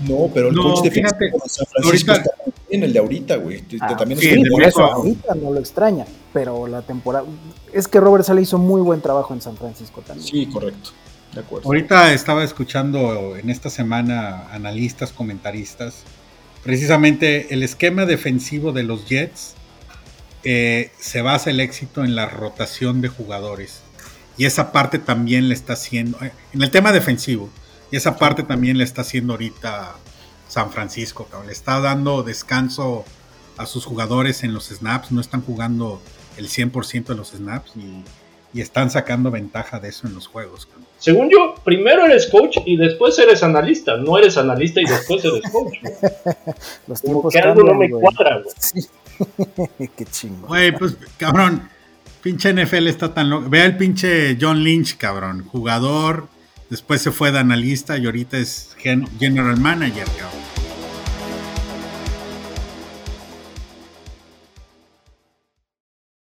No, pero el No, coach fíjate, defensivo de San Francisco ahorita- está muy bien, el de ahorita, güey. Ah, también sí, es Sí, de eso ahorita no lo extraña, pero la temporada... Es que Robert Sale hizo muy buen trabajo en San Francisco también. Sí, correcto. De acuerdo. Ahorita estaba escuchando en esta semana analistas, comentaristas, precisamente el esquema defensivo de los Jets eh, se basa el éxito en la rotación de jugadores. Y esa parte también le está haciendo, eh, en el tema defensivo, y esa parte también le está haciendo ahorita San Francisco, cabrón. Le está dando descanso a sus jugadores en los snaps, no están jugando el 100% de los snaps y, y están sacando ventaja de eso en los juegos. cabrón. Según yo, primero eres coach y después eres analista. No eres analista y después eres coach. Los Como tiempos que algo no me güey. cuadra, güey. Sí. Qué chingo. Güey, pues, cabrón, pinche NFL está tan loco. Vea el pinche John Lynch, cabrón, jugador, después se fue de analista y ahorita es gen- general manager.